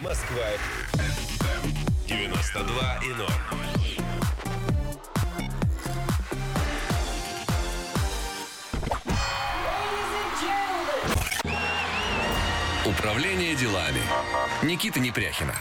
Москва. 92 и 0. Управление делами. Никита Непряхина.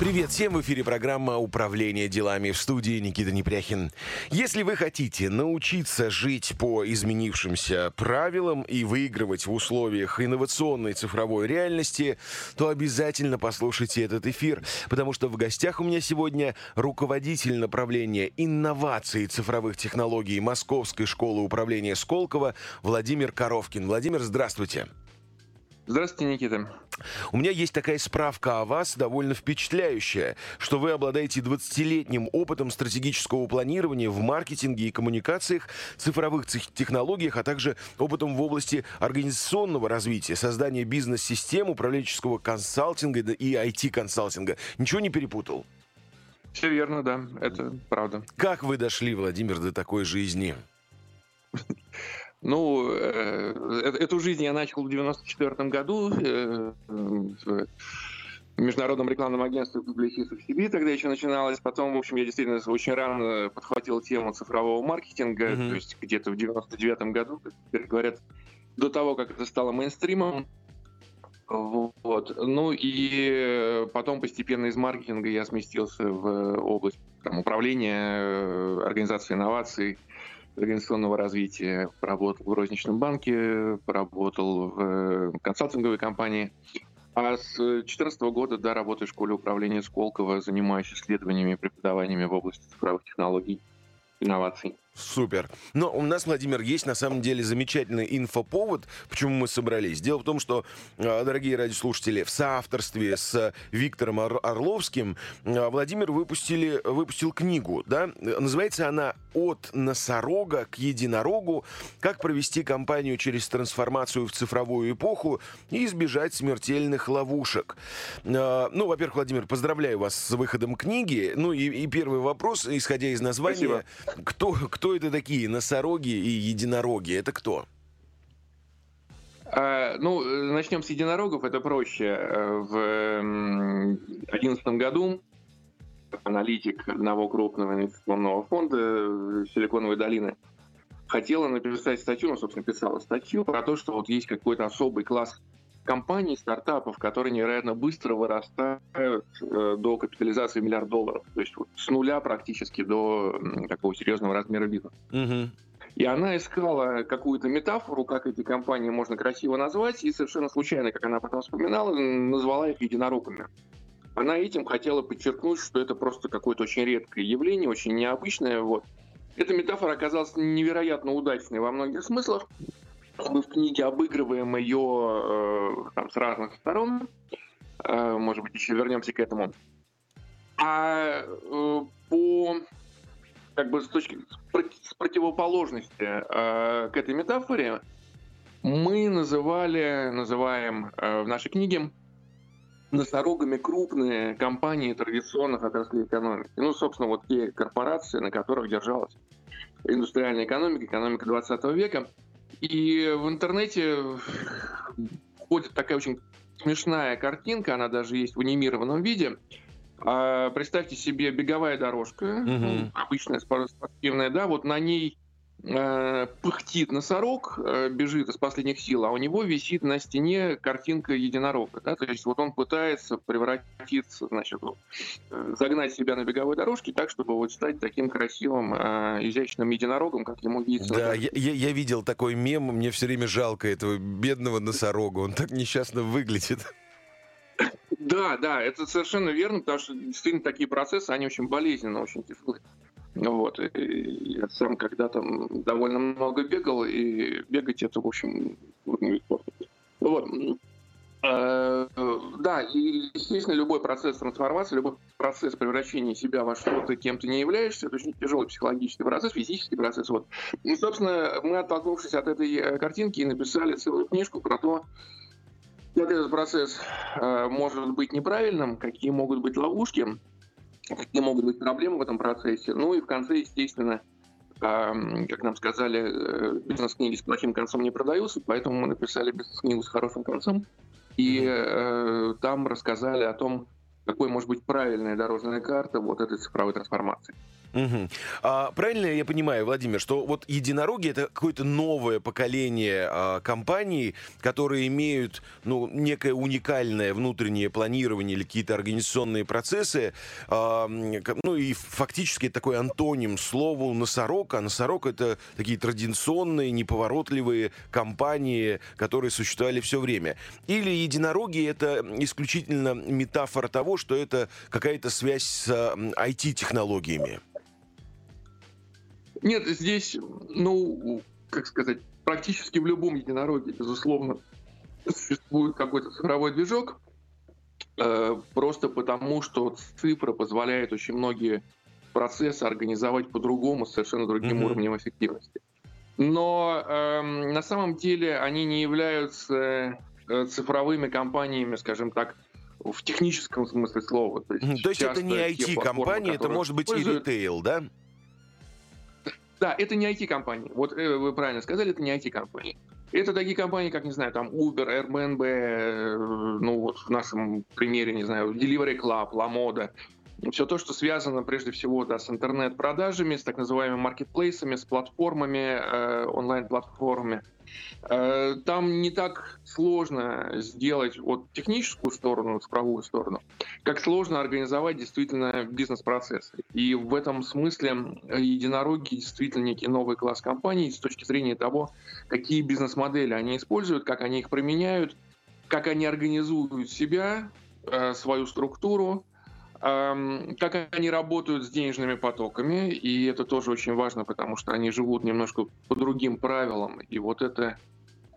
Привет всем! В эфире программа «Управление делами» в студии Никита Непряхин. Если вы хотите научиться жить по изменившимся правилам и выигрывать в условиях инновационной цифровой реальности, то обязательно послушайте этот эфир, потому что в гостях у меня сегодня руководитель направления инноваций цифровых технологий Московской школы управления Сколково Владимир Коровкин. Владимир, здравствуйте! Здравствуйте, Никита. У меня есть такая справка о вас, довольно впечатляющая, что вы обладаете 20-летним опытом стратегического планирования в маркетинге и коммуникациях, цифровых технологиях, а также опытом в области организационного развития, создания бизнес-систем, управленческого консалтинга и IT-консалтинга. Ничего не перепутал? Все верно, да, это правда. Как вы дошли, Владимир, до такой жизни? Ну, э, э, эту жизнь я начал в 94 году э, в международном рекламном агентстве Publicis в Сибири, тогда еще начиналось. Потом, в общем, я действительно очень рано подхватил тему цифрового маркетинга, mm-hmm. то есть где-то в 99 году, как теперь говорят, до того, как это стало мейнстримом. Вот. Ну и потом постепенно из маркетинга я сместился в область там, управления, организации инноваций, организационного развития, поработал в розничном банке, поработал в э, консалтинговой компании. А с 2014 года, да, работаю в школе управления Сколково, занимаюсь исследованиями и преподаваниями в области цифровых технологий, инноваций. Супер. Но у нас, Владимир, есть на самом деле замечательный инфоповод, почему мы собрались. Дело в том, что, а, дорогие радиослушатели, в соавторстве с Виктором Орловским а, Владимир выпустили, выпустил книгу. Да? Называется она «От носорога к единорогу. Как провести компанию через трансформацию в цифровую эпоху и избежать смертельных ловушек». А, ну, во-первых, Владимир, поздравляю вас с выходом книги. Ну и, и первый вопрос, исходя из названия. Спасибо. Кто, кто кто это такие носороги и единороги? Это кто? А, ну, начнем с единорогов, это проще. Э, в 2011 году аналитик одного крупного инвестиционного фонда э, Силиконовой долины хотела написать статью, ну, собственно, писала статью про то, что вот есть какой-то особый класс компаний, стартапов, которые невероятно быстро вырастают э, до капитализации миллиард долларов. То есть вот с нуля практически до э, такого серьезного размера бизнеса. Угу. И она искала какую-то метафору, как эти компании можно красиво назвать, и совершенно случайно, как она потом вспоминала, назвала их единорогами. Она этим хотела подчеркнуть, что это просто какое-то очень редкое явление, очень необычное. Вот. Эта метафора оказалась невероятно удачной во многих смыслах мы в книге обыгрываем ее э, там, с разных сторон. Э, может быть, еще вернемся к этому. А э, по как бы с точки с противоположности э, к этой метафоре мы называли, называем э, в нашей книге носорогами крупные компании традиционных отраслей экономики. Ну, собственно, вот те корпорации, на которых держалась индустриальная экономика, экономика 20 века – и в интернете ходит такая очень смешная картинка, она даже есть в анимированном виде. А, представьте себе беговая дорожка, угу. обычная спортивная, да, вот на ней пыхтит носорог, э, бежит из последних сил, а у него висит на стене картинка единорога. Да? То есть вот он пытается превратиться, значит, э, загнать себя на беговой дорожке так, чтобы вот стать таким красивым, э, изящным единорогом, как ему видится. Да, я, я видел такой мем, мне все время жалко этого бедного носорога, он так несчастно выглядит. Да, да, это совершенно верно, потому что действительно такие процессы, они очень болезненно, очень тяжелые. Вот. И я сам когда-то довольно много бегал, и бегать это, в общем, Вот. Э, да, и, естественно, любой процесс трансформации, любой процесс превращения себя во что-то, кем ты не являешься, это очень тяжелый психологический процесс, физический процесс. Вот. И, собственно, мы, оттолкнувшись от этой э, картинки, написали целую книжку про то, как этот процесс э, может быть неправильным, какие могут быть ловушки, какие могут быть проблемы в этом процессе. Ну и в конце, естественно, как нам сказали, э, бизнес-книги с плохим концом не продаются, поэтому мы написали бизнес-книгу с хорошим концом. И э, там рассказали о том, какой может быть правильная дорожная карта вот этой цифровой трансформации. Угу. А, правильно я понимаю, Владимир, что вот единороги это какое-то новое поколение а, компаний, которые имеют ну, некое уникальное внутреннее планирование или какие-то организационные процессы, а, ну и фактически такой антоним слову носорог, а носорог это такие традиционные, неповоротливые компании, которые существовали все время. Или единороги это исключительно метафора того, что это какая-то связь с IT-технологиями. Нет, здесь, ну, как сказать, практически в любом единороге, безусловно, существует какой-то цифровой движок, э, просто потому, что цифра позволяет очень многие процессы организовать по-другому, с совершенно другим mm-hmm. уровнем эффективности. Но э, на самом деле они не являются э, цифровыми компаниями, скажем так, в техническом смысле слова. То есть, То есть это не IT-компания, это может быть и ритейл, да? Да, это не IT-компании. Вот э, вы правильно сказали, это не IT-компании. Это такие компании, как, не знаю, там Uber, Airbnb, э, ну вот в нашем примере, не знаю, Delivery Club, LaModa. Все то, что связано прежде всего да, с интернет-продажами, с так называемыми маркетплейсами, с платформами, э, онлайн-платформами. Э, там не так сложно сделать вот техническую сторону, цифровую сторону, как сложно организовать действительно бизнес-процессы. И в этом смысле единороги действительно некий новый класс компаний с точки зрения того, какие бизнес-модели они используют, как они их применяют, как они организуют себя, э, свою структуру, как они работают с денежными потоками, и это тоже очень важно, потому что они живут немножко по другим правилам, и вот это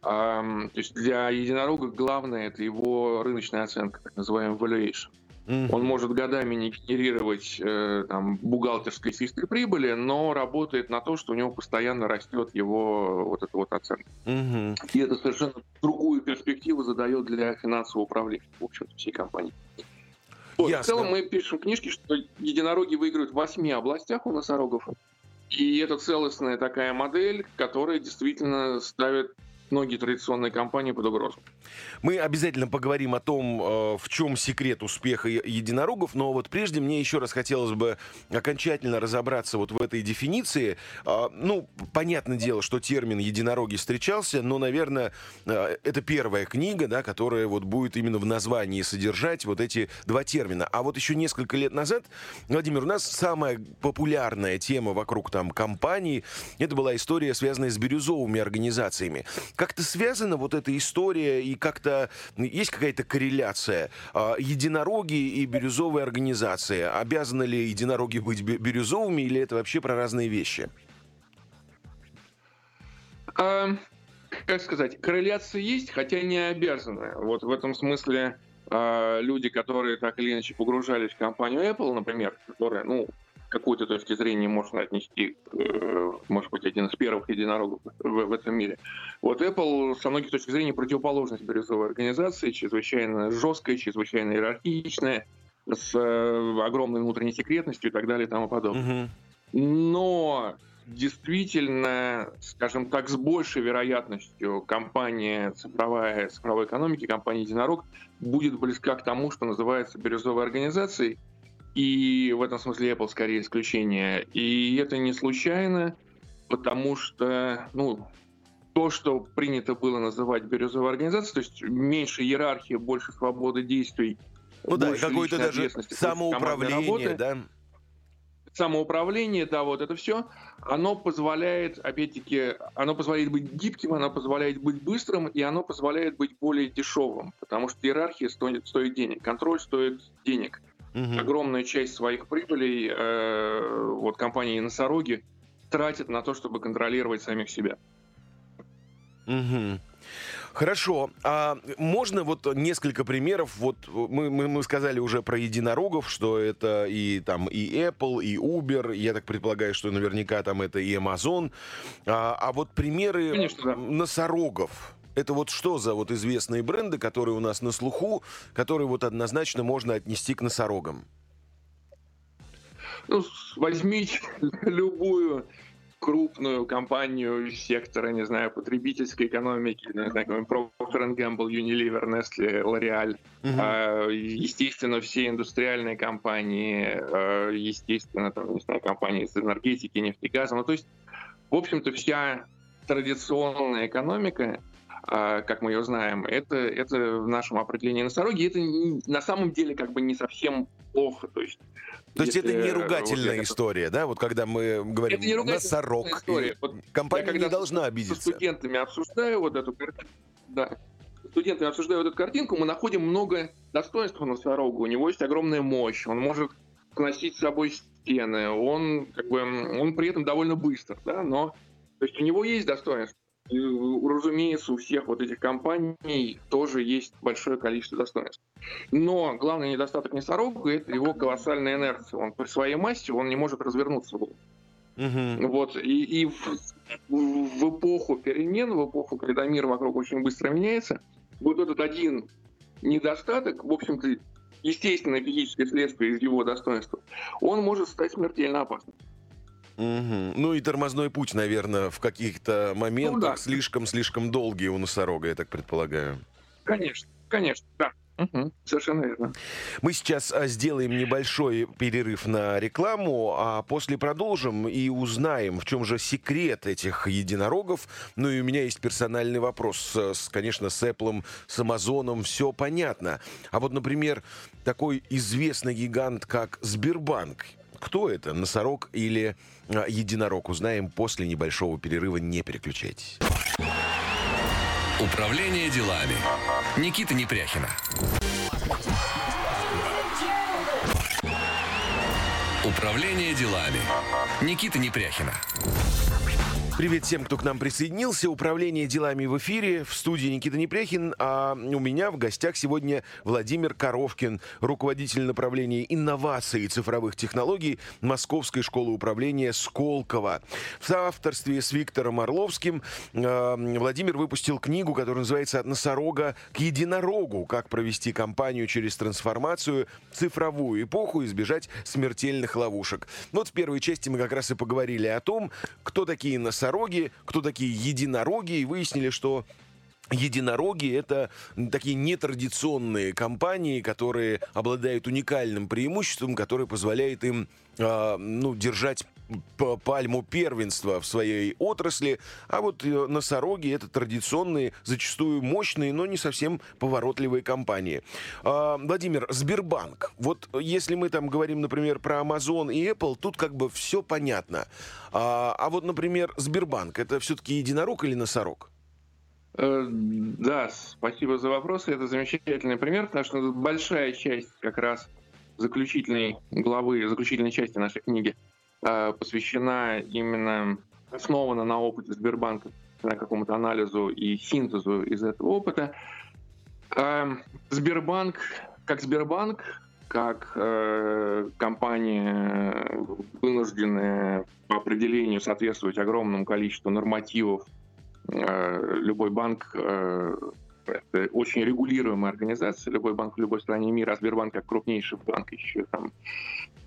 то есть для единорога главное это его рыночная оценка, так называемый valuation. Mm-hmm. Он может годами не генерировать э, там, бухгалтерской чистой прибыли, но работает на то, что у него постоянно растет его вот эта вот оценка. Mm-hmm. И это совершенно другую перспективу задает для финансового управления, в общем всей компании. Вот, в целом мы пишем книжки, что единороги выиграют в восьми областях у носорогов. И это целостная такая модель, которая действительно ставит многие традиционные компании под угрозу. Мы обязательно поговорим о том, э, в чем секрет успеха единорогов, но вот прежде мне еще раз хотелось бы окончательно разобраться вот в этой дефиниции. А, ну, понятное дело, что термин единороги встречался, но, наверное, э, это первая книга, да, которая вот будет именно в названии содержать вот эти два термина. А вот еще несколько лет назад, Владимир, у нас самая популярная тема вокруг там компаний, это была история, связанная с бирюзовыми организациями. Как-то связана вот эта история и как-то есть какая-то корреляция? А, единороги и бирюзовые организации. Обязаны ли единороги быть бирюзовыми или это вообще про разные вещи? А, как сказать, корреляция есть, хотя не обязаны. Вот в этом смысле а, люди, которые так или иначе погружались в компанию Apple, например, которая, ну, какой-то точки зрения можно отнести, э, может быть, один из первых единорогов в, в этом мире. Вот Apple со многих точек зрения противоположность бирюзовой организации, чрезвычайно жесткая, чрезвычайно иерархичная, с э, огромной внутренней секретностью и так далее и тому подобное. Угу. Но действительно, скажем так, с большей вероятностью компания цифровая, цифровой экономики, компания Единорог будет близка к тому, что называется бирюзовой организацией, и в этом смысле Apple скорее исключение. И это не случайно, потому что, ну, то, что принято было называть бирюзовой организацией, то есть меньше иерархии, больше свободы действий. Ну да, какое-то даже самоуправление, да? Самоуправление, да, вот это все, оно позволяет, опять-таки, оно позволяет быть гибким, оно позволяет быть быстрым, и оно позволяет быть более дешевым, потому что иерархия стоит, стоит денег, контроль стоит денег. Угу. Огромную часть своих прибылей э, вот компании «Носороги» тратят на то, чтобы контролировать самих себя. Угу. Хорошо. А можно вот несколько примеров? Вот мы, мы, мы сказали уже про единорогов, что это и там и Apple, и Uber. Я так предполагаю, что наверняка там это и Amazon. А, а вот примеры Конечно, да. носорогов. Это вот что за вот известные бренды, которые у нас на слуху, которые вот однозначно можно отнести к носорогам? Ну, возьмите любую крупную компанию сектора, не знаю, потребительской экономики, не знаю, Procter Gamble, Unilever, Nestle, L'Oreal, uh-huh. естественно, все индустриальные компании, а, естественно, там, не знаю, компании из энергетики, нефти, газа. Ну, то есть, в общем-то, вся традиционная экономика, а, как мы ее знаем, это, это в нашем определении носороги, это на самом деле как бы не совсем плохо. То есть, то есть это не ругательная вот история, да? Вот когда мы говорим это не носорог, история. Вот компания не должна обидеться. С студентами обсуждаю вот эту картинку, да, студентами обсуждаю вот эту картинку, мы находим много достоинств у носорога. У него есть огромная мощь, он может сносить с собой стены, он как бы он при этом довольно быстр, да, но то есть у него есть достоинство. И, разумеется, у всех вот этих компаний тоже есть большое количество достоинств. Но главный недостаток носорога – это его колоссальная инерция. Он при своей массе он не может развернуться. Угу. Вот. И, и в, в эпоху перемен, в эпоху, когда мир вокруг очень быстро меняется, вот этот один недостаток, в общем-то, естественное физическое следствие из его достоинства, он может стать смертельно опасным. Угу. Ну и тормозной путь, наверное, в каких-то моментах слишком-слишком ну, да. долгий у носорога, я так предполагаю. Конечно, конечно, да. Угу, совершенно верно. Мы сейчас а, сделаем небольшой перерыв на рекламу, а после продолжим и узнаем, в чем же секрет этих единорогов. Ну и у меня есть персональный вопрос, с, конечно, с Apple, с Amazon, все понятно. А вот, например, такой известный гигант, как Сбербанк, кто это, носорог или а, единорог, узнаем после небольшого перерыва. Не переключайтесь. Управление делами. Никита Непряхина. Управление делами. Никита Непряхина. Привет всем, кто к нам присоединился. Управление делами в эфире. В студии Никита Непряхин. А у меня в гостях сегодня Владимир Коровкин, руководитель направления инноваций и цифровых технологий Московской школы управления Сколково. В соавторстве с Виктором Орловским э, Владимир выпустил книгу, которая называется «От носорога к единорогу. Как провести компанию через трансформацию, цифровую эпоху и избежать смертельных ловушек». Вот в первой части мы как раз и поговорили о том, кто такие носороги, носороги, кто такие единороги, и выяснили, что Единороги — это такие нетрадиционные компании, которые обладают уникальным преимуществом, которое позволяет им э, ну, держать пальму первенства в своей отрасли, а вот э, носороги это традиционные, зачастую мощные, но не совсем поворотливые компании. А, Владимир, Сбербанк. Вот если мы там говорим, например, про Amazon и Apple, тут как бы все понятно. А, а вот, например, Сбербанк это все-таки единорог или носорог? Э, да, спасибо за вопрос. Это замечательный пример, потому что большая часть как раз заключительной главы, заключительной части нашей книги Э, посвящена именно, основана на опыте Сбербанка, на какому-то анализу и синтезу из этого опыта. Эм, Сбербанк, как Сбербанк, как э, компания, вынужденная по определению соответствовать огромному количеству нормативов, э, любой банк э, это очень регулируемая организация, любой банк в любой стране мира, а Сбербанк как крупнейший банк еще там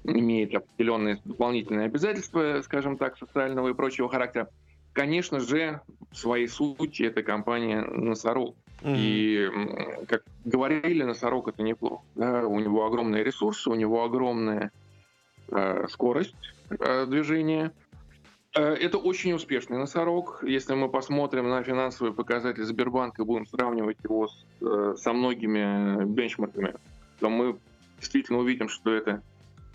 имеет определенные дополнительные обязательства, скажем так, социального и прочего характера. Конечно же, в своей сути эта компания носорог. Mm-hmm. И, как говорили, носорог это неплохо. Да? У него огромные ресурсы, у него огромная э, скорость э, движения. Э, это очень успешный носорог. Если мы посмотрим на финансовые показатели Сбербанка и будем сравнивать его с, э, со многими бенчмарками, то мы действительно увидим, что это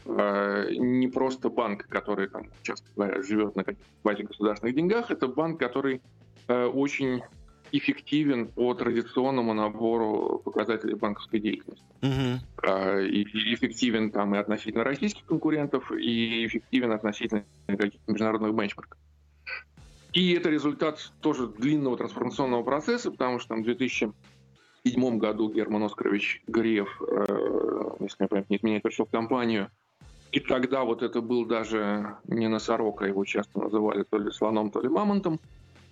не просто банк, который там, часто говоря, живет на базе государственных деньгах, это банк, который э, очень эффективен по традиционному набору показателей банковской деятельности. Uh-huh. И эффективен там и относительно российских конкурентов, и эффективен относительно каких-то международных бенчмарков. И это результат тоже длинного трансформационного процесса, потому что там в 2007 году Герман Оскарович Греф, если я память не изменяет, пришел в компанию, и тогда вот это был даже не носорог, а его часто называли то ли слоном, то ли мамонтом.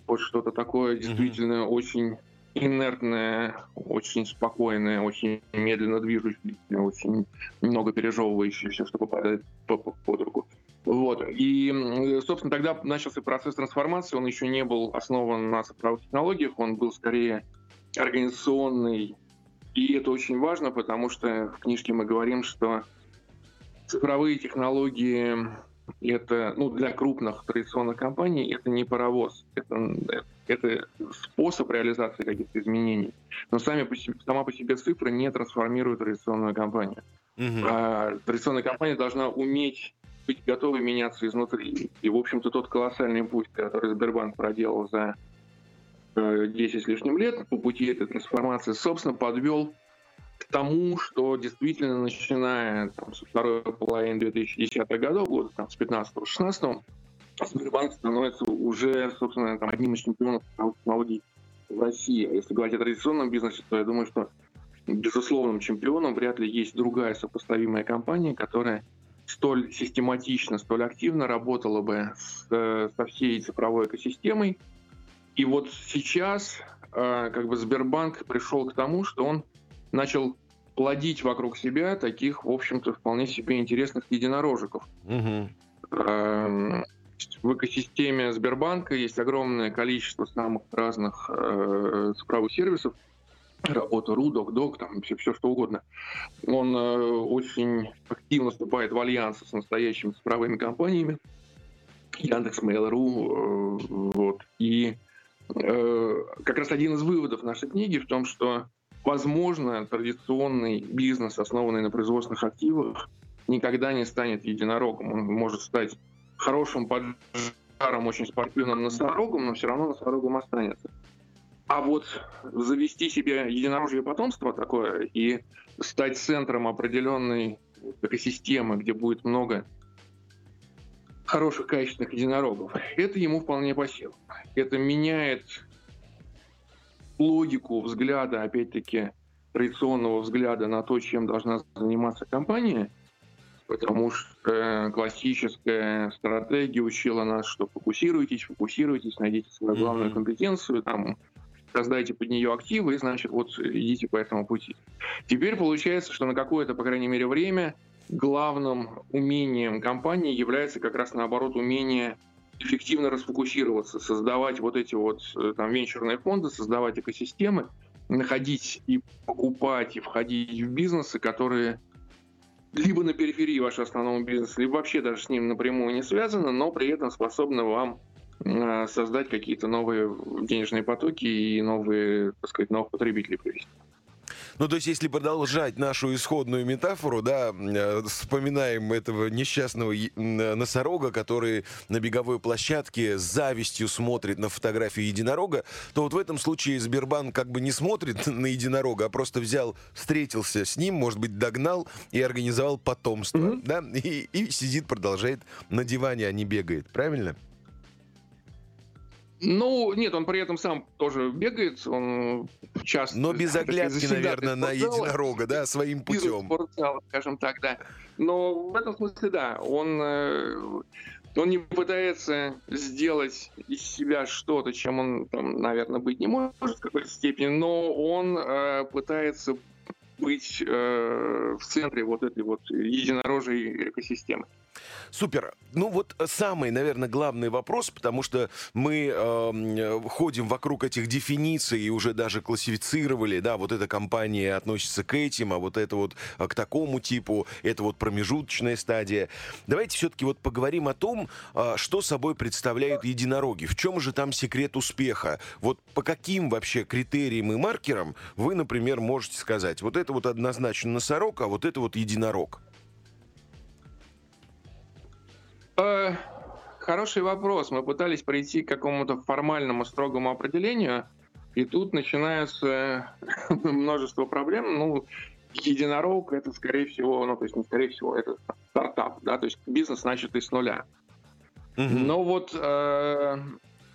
Вот что-то такое действительно mm-hmm. очень инертное, очень спокойное, очень медленно движущееся, очень много пережевывающее все, что попадает под руку. Вот. И, собственно, тогда начался процесс трансформации. Он еще не был основан на цифровых технологиях, он был скорее организационный. И это очень важно, потому что в книжке мы говорим, что цифровые технологии это ну, для крупных традиционных компаний это не паровоз, это, это способ реализации каких-то изменений. Но сами по себе, сама по себе цифра не трансформирует традиционную компанию. Угу. А, традиционная компания должна уметь быть готовой меняться изнутри. И, в общем-то, тот колоссальный путь, который Сбербанк проделал за 10 э, с лишним лет по пути этой трансформации, собственно, подвел к тому, что действительно, начиная там, со второй половины 2010-х годов, года, там, с 15-16, Сбербанк становится уже, собственно, там, одним из чемпионов технологий в России. А если говорить о традиционном бизнесе, то я думаю, что безусловным чемпионом вряд ли есть другая сопоставимая компания, которая столь систематично, столь активно работала бы с, со всей цифровой экосистемой. И вот сейчас э, как бы Сбербанк пришел к тому, что он начал плодить вокруг себя таких, в общем-то, вполне себе интересных единорожиков. Угу. В экосистеме Сбербанка есть огромное количество самых разных э, цифровых сервисов, работа РУ, ДОК, там все, все что угодно. Он э, очень активно вступает в альянсы с настоящими цифровыми компаниями, Яндекс, Mail.ru, э, вот. И э, как раз один из выводов нашей книги в том, что возможно, традиционный бизнес, основанный на производственных активах, никогда не станет единорогом. Он может стать хорошим поджаром, очень спортивным носорогом, но все равно носорогом останется. А вот завести себе единорожье потомство такое и стать центром определенной экосистемы, где будет много хороших, качественных единорогов, это ему вполне по силам. Это меняет логику взгляда, опять-таки, традиционного взгляда на то, чем должна заниматься компания, потому что классическая стратегия учила нас, что фокусируйтесь, фокусируйтесь, найдите свою главную компетенцию, там, создайте под нее активы, и, значит, вот идите по этому пути. Теперь получается, что на какое-то, по крайней мере, время главным умением компании является как раз, наоборот, умение эффективно расфокусироваться, создавать вот эти вот э, там венчурные фонды, создавать экосистемы, находить и покупать, и входить в бизнесы, которые либо на периферии вашего основного бизнеса, либо вообще даже с ним напрямую не связаны, но при этом способны вам э, создать какие-то новые денежные потоки и новые, так сказать, новых потребителей привести. Ну, то есть, если продолжать нашу исходную метафору, да, э, вспоминаем этого несчастного носорога, который на беговой площадке с завистью смотрит на фотографию единорога, то вот в этом случае Сбербанк как бы не смотрит на единорога, а просто взял, встретился с ним, может быть, догнал и организовал потомство, mm-hmm. да, и, и сидит, продолжает на диване, а не бегает, правильно? Ну, нет, он при этом сам тоже бегает, он часто... Но без оглядки, наверное, на единорога, да, своим путем. Спортзал, скажем так, да. Но в этом смысле, да, он, э, он не пытается сделать из себя что-то, чем он, там, наверное, быть не может в какой-то степени, но он э, пытается быть э, в центре вот этой вот единорожей экосистемы. Супер. Ну вот самый, наверное, главный вопрос, потому что мы э, ходим вокруг этих дефиниций и уже даже классифицировали, да, вот эта компания относится к этим, а вот это вот э, к такому типу, это вот промежуточная стадия. Давайте все-таки вот поговорим о том, э, что собой представляют единороги, в чем же там секрет успеха, вот по каким вообще критериям и маркерам вы, например, можете сказать, вот это вот однозначно носорог, а вот это вот единорог. Хороший вопрос. Мы пытались прийти к какому-то формальному строгому определению, и тут начинается множество проблем. Ну, единорог это, скорее всего, ну, то есть не скорее всего, это стартап, да, то есть бизнес начатый с нуля. Но вот э,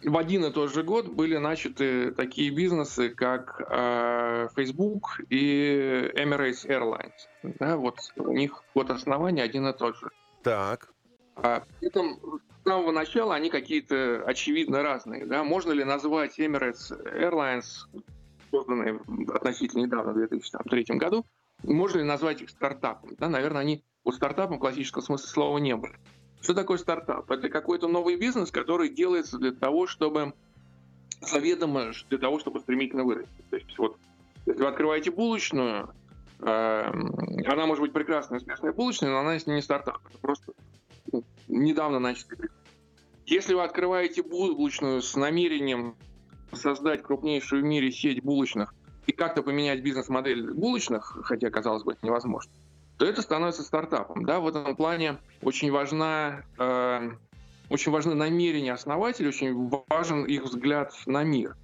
в один и тот же год были начаты такие бизнесы, как э, Facebook и Emirates Airlines. Да, вот у них год основания один и тот же. Так. А при этом с самого начала они какие-то очевидно разные. Да? Можно ли назвать Emirates Airlines, созданные относительно недавно, в 2003 году, можно ли назвать их стартапом? Да? Наверное, они вот стартапом в классическом смысле слова не были. Что такое стартап? Это какой-то новый бизнес, который делается для того, чтобы заведомо для того, чтобы стремительно вырасти. То есть вот если вы открываете булочную, э, она может быть прекрасная, успешная булочная, но она не стартап. Это просто недавно начатый Если вы открываете булочную с намерением создать крупнейшую в мире сеть булочных и как-то поменять бизнес-модель булочных, хотя, казалось бы, это невозможно, то это становится стартапом. Да? В этом плане очень важна э, очень важны намерения основателей, очень важен их взгляд на мир.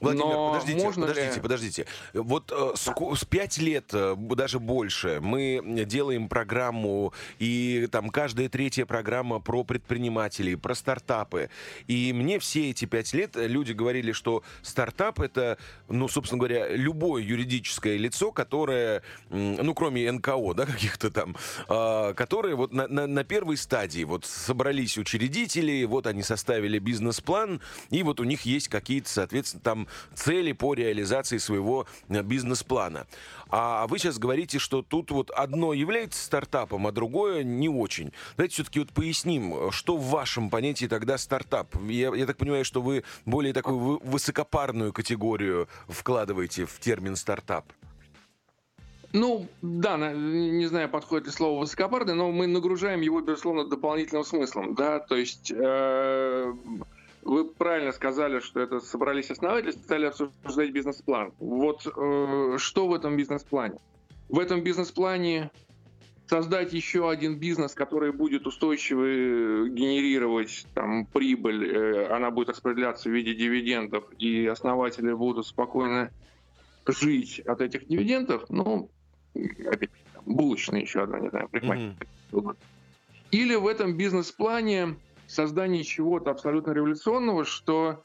Владимир, Но подождите, можно подождите, ли... подождите. Вот э, с, с 5 лет, э, даже больше, мы делаем программу, и там каждая третья программа про предпринимателей, про стартапы. И мне все эти пять лет люди говорили, что стартап это, ну, собственно говоря, любое юридическое лицо, которое, ну, кроме НКО, да, каких-то там, э, которые вот на, на, на первой стадии вот собрались учредители, вот они составили бизнес-план, и вот у них есть какие-то, соответственно, там цели по реализации своего э, бизнес-плана. А вы сейчас говорите, что тут вот одно является стартапом, а другое не очень. Давайте все-таки вот поясним, что в вашем понятии тогда стартап. Я, я так понимаю, что вы более такую высокопарную категорию вкладываете в термин стартап. Ну, да, не знаю, подходит ли слово высокопарный, но мы нагружаем его, безусловно, дополнительным смыслом, да, то есть э, вы правильно сказали, что это собрались основатели, стали обсуждать бизнес-план. Вот э, что в этом бизнес-плане? В этом бизнес-плане создать еще один бизнес, который будет устойчиво э, генерировать там, прибыль, э, она будет распределяться в виде дивидендов, и основатели будут спокойно жить от этих дивидендов, ну, опять булочная еще одна, не знаю, парикмахерская. Mm-hmm. Или в этом бизнес-плане создание чего-то абсолютно революционного, что,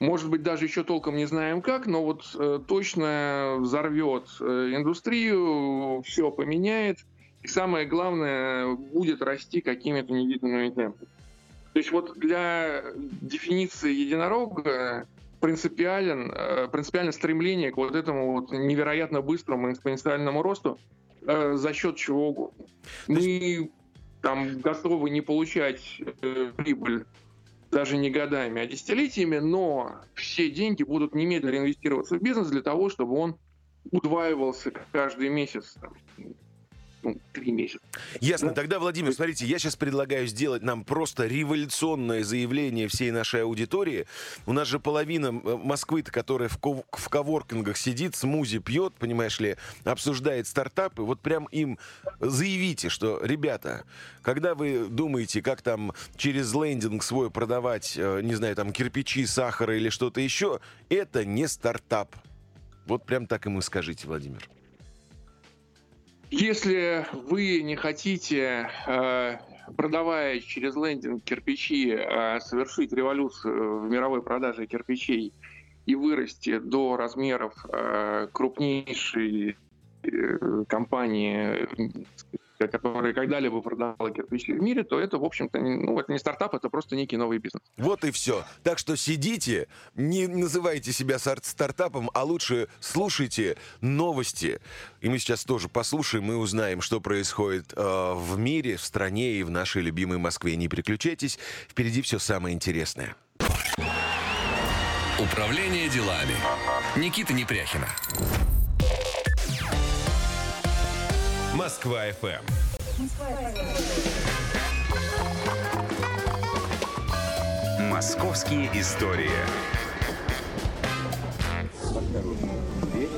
может быть, даже еще толком не знаем как, но вот э, точно взорвет э, индустрию, все поменяет, и самое главное, будет расти какими-то невиданными темпами. То есть вот для дефиниции единорога принципиален, э, принципиально стремление к вот этому вот невероятно быстрому экспоненциальному росту э, за счет чего угодно. Мы там готовы не получать э, прибыль даже не годами, а десятилетиями, но все деньги будут немедленно инвестироваться в бизнес для того, чтобы он удваивался каждый месяц. Там, ну, три месяца. Ясно. Да? Тогда, Владимир, смотрите, я сейчас предлагаю сделать нам просто революционное заявление всей нашей аудитории. У нас же половина э, Москвы, которая в, ков- в коворкингах сидит, смузи пьет, понимаешь ли, обсуждает стартапы. Вот прям им заявите, что, ребята, когда вы думаете, как там через лендинг свой продавать, э, не знаю, там кирпичи, сахар или что-то еще, это не стартап. Вот прям так ему скажите, Владимир. Если вы не хотите, э, продавая через лендинг кирпичи, э, совершить революцию в мировой продаже кирпичей и вырасти до размеров э, крупнейшей компании которая когда-либо продавала кирпичи в мире, то это, в общем-то, ну, это не стартап, это просто некий новый бизнес. Вот и все. Так что сидите, не называйте себя стартапом, а лучше слушайте новости. И мы сейчас тоже послушаем и узнаем, что происходит э, в мире, в стране и в нашей любимой Москве. Не переключайтесь, впереди все самое интересное. Управление делами. Никита Непряхина. Москва FM. Московские истории.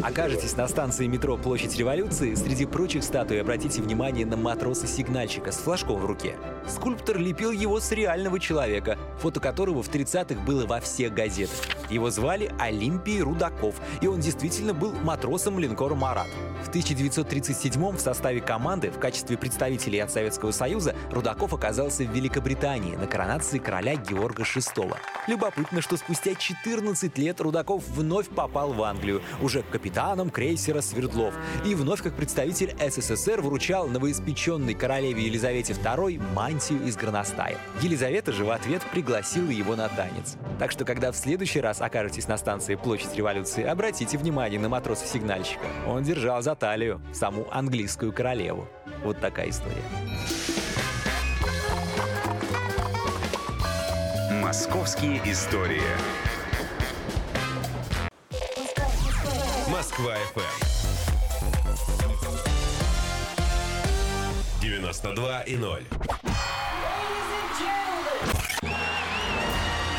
Окажетесь на станции метро Площадь Революции, среди прочих статуй обратите внимание на матроса-сигнальщика с флажком в руке. Скульптор лепил его с реального человека, фото которого в 30-х было во всех газетах. Его звали Олимпий Рудаков, и он действительно был матросом линкора «Марат». В 1937 в составе команды в качестве представителей от Советского Союза Рудаков оказался в Великобритании на коронации короля Георга VI. Любопытно, что спустя 14 лет Рудаков вновь попал в Англию, уже капитаном крейсера «Свердлов», и вновь как представитель СССР вручал новоиспеченной королеве Елизавете II мантию из горностая. Елизавета же в ответ пригласила его на танец. Так что, когда в следующий раз окажетесь на станции Площадь Революции, обратите внимание на матроса-сигнальщика. Он держал за талию саму английскую королеву. Вот такая история. Московские истории. Москва FM. 92 и 0.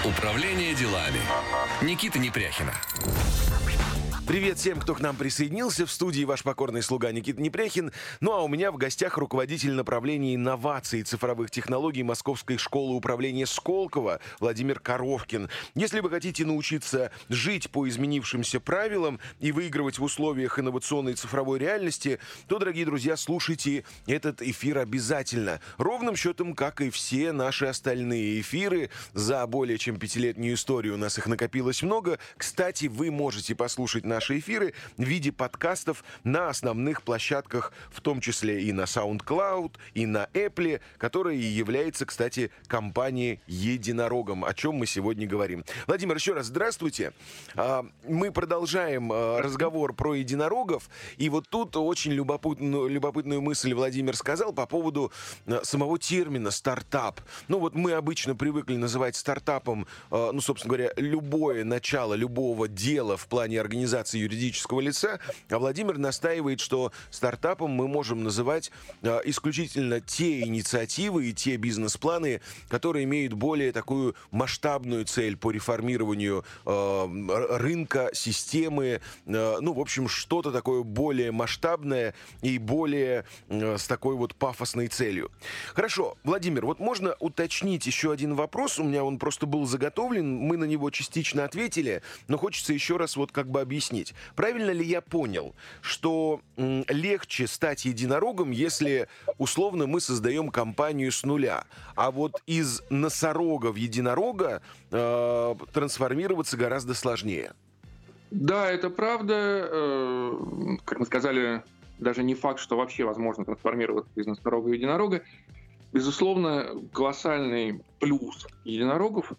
Управление делами. Никита Непряхина. Привет всем, кто к нам присоединился. В студии ваш покорный слуга Никита Непряхин. Ну а у меня в гостях руководитель направления инноваций и цифровых технологий Московской школы управления Сколково Владимир Коровкин. Если вы хотите научиться жить по изменившимся правилам и выигрывать в условиях инновационной цифровой реальности, то, дорогие друзья, слушайте этот эфир обязательно. Ровным счетом, как и все наши остальные эфиры. За более чем пятилетнюю историю у нас их накопилось много. Кстати, вы можете послушать на наши эфиры в виде подкастов на основных площадках, в том числе и на SoundCloud, и на Apple, которая является, кстати, компанией единорогом, о чем мы сегодня говорим. Владимир, еще раз здравствуйте. А, мы продолжаем а, разговор про единорогов, и вот тут очень любопытную, любопытную мысль Владимир сказал по поводу а, самого термина стартап. Ну вот мы обычно привыкли называть стартапом, ну, собственно говоря, любое начало любого дела в плане организации организации юридического лица, а Владимир настаивает, что стартапом мы можем называть э, исключительно те инициативы и те бизнес-планы, которые имеют более такую масштабную цель по реформированию э, рынка, системы, э, ну, в общем, что-то такое более масштабное и более с такой вот пафосной целью. Хорошо, Владимир, вот можно уточнить еще один вопрос, у меня он просто был заготовлен, мы на него частично ответили, но хочется еще раз вот как бы объяснить объяснить. Правильно ли я понял, что легче стать единорогом, если условно мы создаем компанию с нуля, а вот из носорога в единорога э, трансформироваться гораздо сложнее? Да, это правда. Э, как мы сказали, даже не факт, что вообще возможно трансформироваться из носорога в единорога. Безусловно, колоссальный плюс единорогов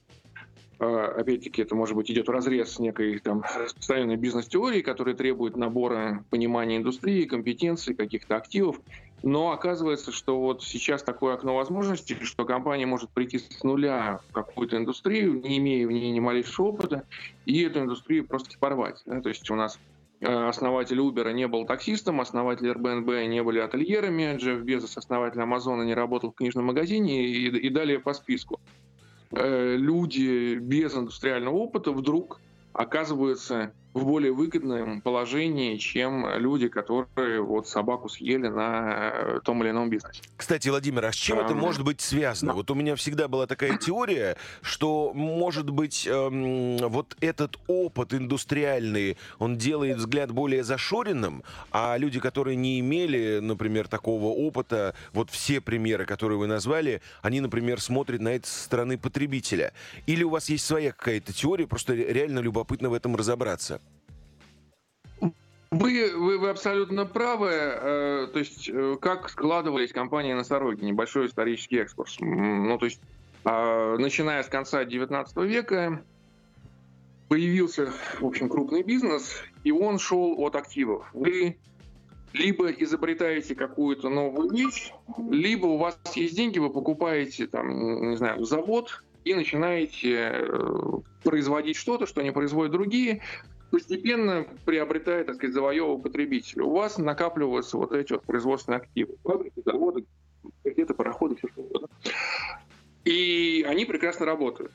опять-таки, это, может быть, идет в разрез с некой там распространенной бизнес-теории, которая требует набора понимания индустрии, компетенций, каких-то активов. Но оказывается, что вот сейчас такое окно возможностей, что компания может прийти с нуля в какую-то индустрию, не имея в ней ни малейшего опыта, и эту индустрию просто порвать. Да? То есть у нас э, основатель Uber не был таксистом, основатель Airbnb не были ательерами, Джефф Безос, основатель Амазона, не работал в книжном магазине и, и далее по списку. Э, люди без индустриального опыта вдруг оказываются в более выгодном положении, чем люди, которые вот собаку съели на э, том или ином бизнесе. Кстати, Владимир, а с чем это может быть связано? Вот у меня всегда была такая теория, что, может быть, эм, вот этот опыт индустриальный, он делает взгляд более зашоренным, а люди, которые не имели, например, такого опыта, вот все примеры, которые вы назвали, они, например, смотрят на это со стороны потребителя. Или у вас есть своя какая-то теория, просто реально любопытно в этом разобраться? Вы, вы, вы абсолютно правы. Э, то есть, э, как складывались компании носороги, небольшой исторический экспорт. Ну, то есть, э, начиная с конца 19 века, появился, в общем, крупный бизнес, и он шел от активов. Вы либо изобретаете какую-то новую вещь, либо у вас есть деньги, вы покупаете, там, не знаю, завод и начинаете э, производить что-то, что не производят другие, постепенно приобретает, так сказать, завоевывая потребителя. У вас накапливаются вот эти вот производственные активы. Фабрики, заводы, где-то пароходы, все что угодно. И они прекрасно работают.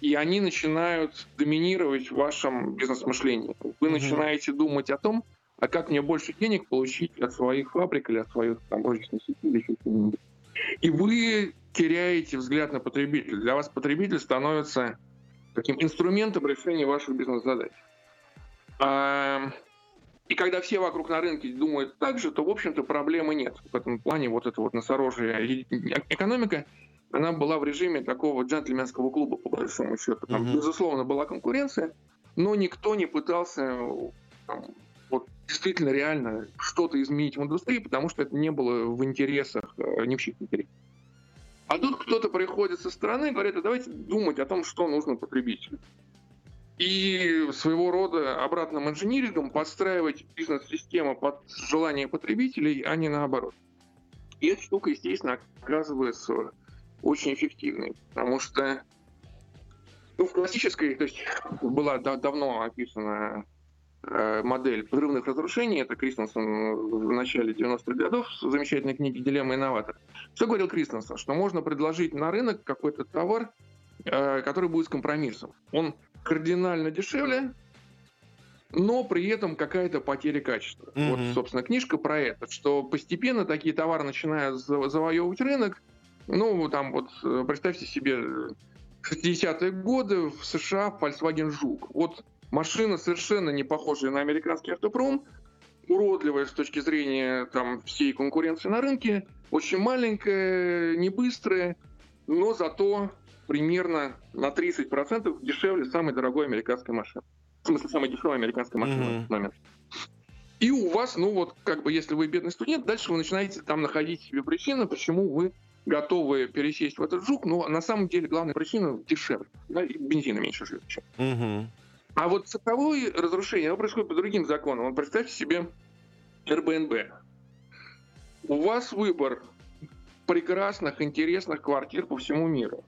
И они начинают доминировать в вашем бизнес-мышлении. Вы mm-hmm. начинаете думать о том, а как мне больше денег получить от своих фабрик или от своих там розничных сетей или что-нибудь. И вы теряете взгляд на потребителя. Для вас потребитель становится таким инструментом решения ваших бизнес-задач. И когда все вокруг на рынке думают так же, то, в общем-то, проблемы нет. В этом плане вот эта вот носорожья экономика, она была в режиме такого джентльменского клуба, по большому счету. Там, mm-hmm. безусловно, была конкуренция, но никто не пытался там, вот, действительно реально что-то изменить в индустрии, потому что это не было в интересах, э, не в чьих интересах. А тут кто-то приходит со стороны и говорит, а давайте думать о том, что нужно потребителю и своего рода обратным инжинирингом подстраивать бизнес-систему под желание потребителей, а не наоборот. И эта штука, естественно, оказывается очень эффективной, потому что Ну, в классической, то есть была да- давно описана э, модель взрывных разрушений, это Кристенсен в начале 90-х годов в замечательной книге «Дилемма инноватор». Что говорил Кристенсен? Что можно предложить на рынок какой-то товар, который будет с компромиссом. Он кардинально дешевле, но при этом какая-то потеря качества. Мгм. Вот, собственно, книжка про это, что постепенно такие товары начинают зав- завоевывать рынок. Ну, там вот, э, представьте себе, э, 60-е годы в США Volkswagen Жук. Вот машина совершенно не похожая на американский автопром, уродливая с точки зрения там, всей конкуренции на рынке, очень маленькая, не быстрая, но зато примерно на 30% дешевле самой дорогой американской машины. В смысле, самой дешевой американской машины Мгм. в этот момент. И у вас, ну вот, как бы, если вы бедный студент, дальше вы начинаете там находить себе причины, почему вы готовы пересесть в этот жук, но на самом деле главная причина дешевле. Да, и бензина меньше жрет. чем. Мгм. А вот цифровое разрушение, оно происходит по другим законам. Вот представьте себе Airbnb. У вас выбор прекрасных, интересных квартир по всему миру,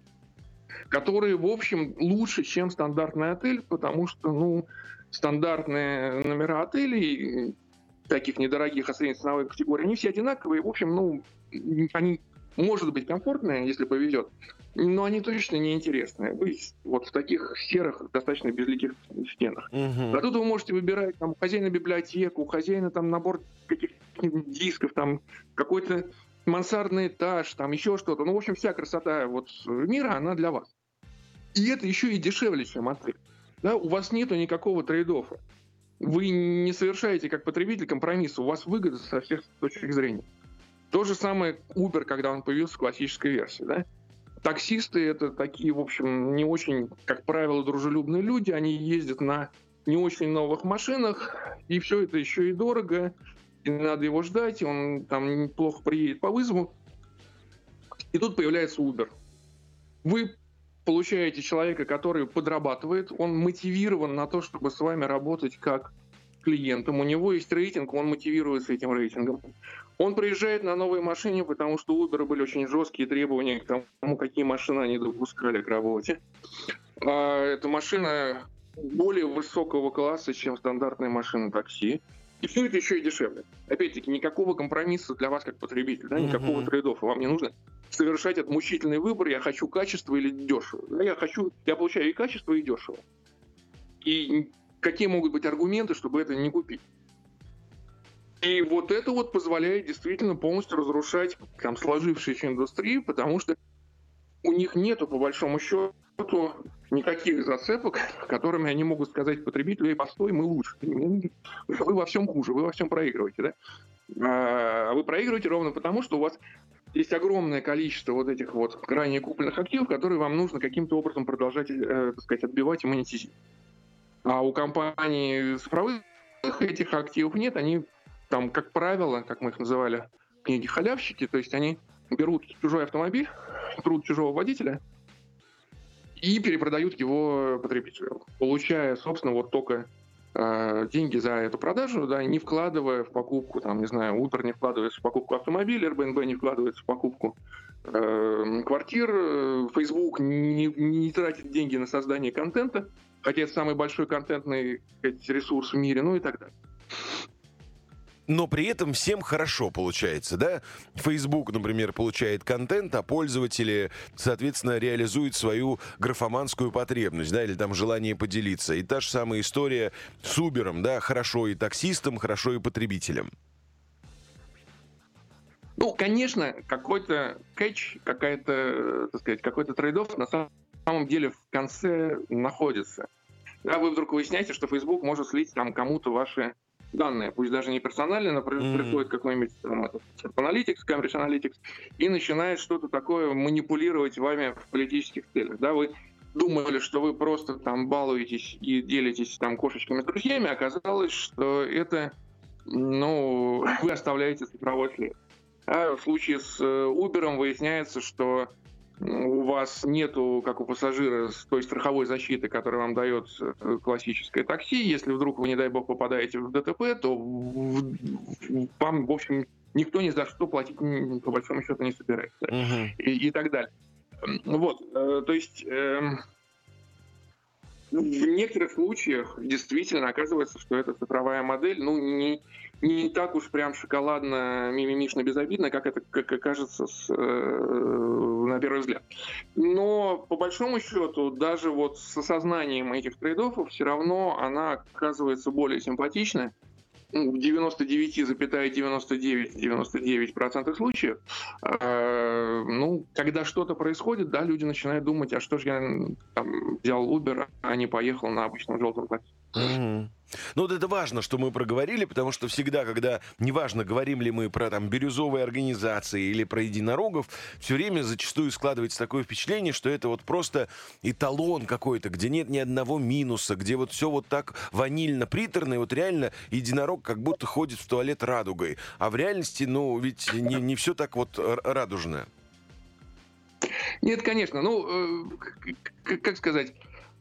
которые, в общем, лучше, чем стандартный отель, потому что, ну, стандартные номера отелей, таких недорогих, а средней ценовой категории, они все одинаковые. В общем, ну, они, может быть, комфортные, если повезет, но они точно не интересные. Вы вот в таких серых, достаточно безликих стенах. Мгм. А тут вы можете выбирать там, хозяина библиотеку, хозяина там набор каких-нибудь дисков, там какой-то мансардный этаж, там еще что-то. Ну, в общем, вся красота вот мира, она для вас. И это еще и дешевле, чем отель. Да, у вас нету никакого trade-off а. Вы не совершаете как потребитель компромисса, у вас выгода со всех точек зрения. То же самое Uber, когда он появился в классической версии. Да? Таксисты это такие, в общем, не очень, как правило, дружелюбные люди. Они ездят на не очень новых машинах, и все это еще и дорого, и надо его ждать, и он там неплохо приедет по вызову. И тут появляется Uber. Вы получаете человека, который подрабатывает, он мотивирован на то, чтобы с вами работать как клиентом. У него есть рейтинг, он мотивируется этим рейтингом. Он приезжает на новой машине, потому что у Uber были очень жесткие требования к тому, какие машины они допускали к работе. А эта машина более высокого класса, чем стандартная машина такси. И все это еще и дешевле. Опять-таки, никакого компромисса для вас как потребителя, да, никакого Мгм. трейдофа. Вам не нужно совершать этот мучительный выбор, я хочу качество или дешево. Да, я хочу, я получаю и качество, и дешево. И какие могут быть аргументы, чтобы это не купить? И вот это вот позволяет действительно полностью разрушать там сложившуюся индустрию, потому что у них нету, по большому счету, никаких зацепок, которыми они могут сказать потребителю, «Эй, постой, мы лучше. Вы во всем хуже, вы во всем проигрываете, да? А вы проигрываете ровно потому, что у вас есть огромное количество вот этих вот ранее купленных активов, которые вам нужно каким-то образом продолжать, э, так сказать, отбивать и монетизировать. А у компаний цифровых этих активов нет, они там, как правило, как мы их называли в книге халявщики, то есть они берут чужой автомобиль, труд чужого водителя и перепродают его потребителю, получая, собственно, вот только э, деньги за эту продажу, да, не вкладывая в покупку, там, не знаю, Uber не вкладывается в покупку автомобиля, Airbnb не вкладывается в покупку э, квартир, Facebook не, не тратит деньги на создание контента, хотя это самый большой контентный ресурс в мире, ну и так далее. Но при этом всем хорошо получается, да? Facebook, например, получает контент, а пользователи, соответственно, реализуют свою графоманскую потребность, да, или там желание поделиться. И та же самая история с Uber, да, хорошо и таксистам, хорошо и потребителям. Ну, конечно, какой-то кэч, какая-то, так сказать, какой-то трейдов на самом деле в конце находится. Да, вы вдруг выясняете, что Facebook может слить там кому-то ваши данные, пусть даже не персональные, но Мгм. приходит какой-нибудь там, Analytics, Cambridge Analytics, и начинает что-то такое манипулировать вами в политических целях. Да, вы думали, что вы просто там балуетесь и делитесь там кошечками с друзьями, оказалось, что это, ну, вы оставляете цифровой след. А в случае с э, Uber выясняется, что у вас нету, как у пассажира, той страховой защиты, которую вам дает э, классическое такси. Если вдруг вы, не дай бог, попадаете в ДТП, то вам, в общем, никто ни за что платить, по большому счету, не собирается. И, и так далее. Вот, э, то есть... в некоторых случаях действительно оказывается, что эта цифровая модель, ну, не, не так уж прям шоколадно, мимимишно безобидно, как это как кажется с, э, на первый взгляд. Но по большому счету, даже вот с осознанием этих трейдов, все равно она оказывается более симпатичной, в 99,99% случаев, э, ну, когда что-то происходит, да, люди начинают думать, а что же я там, взял Uber, а не поехал на обычном желтом такси. Угу. Ну вот это важно, что мы проговорили, потому что всегда, когда, неважно, говорим ли мы про там бирюзовые организации или про единорогов, все время зачастую складывается такое впечатление, что это вот просто эталон какой-то, где нет ни одного минуса, где вот все вот так ванильно-приторно, и вот реально единорог как будто ходит в туалет радугой. А в реальности, ну, ведь не, не все так вот радужно. Нет, конечно. Ну, э, как сказать,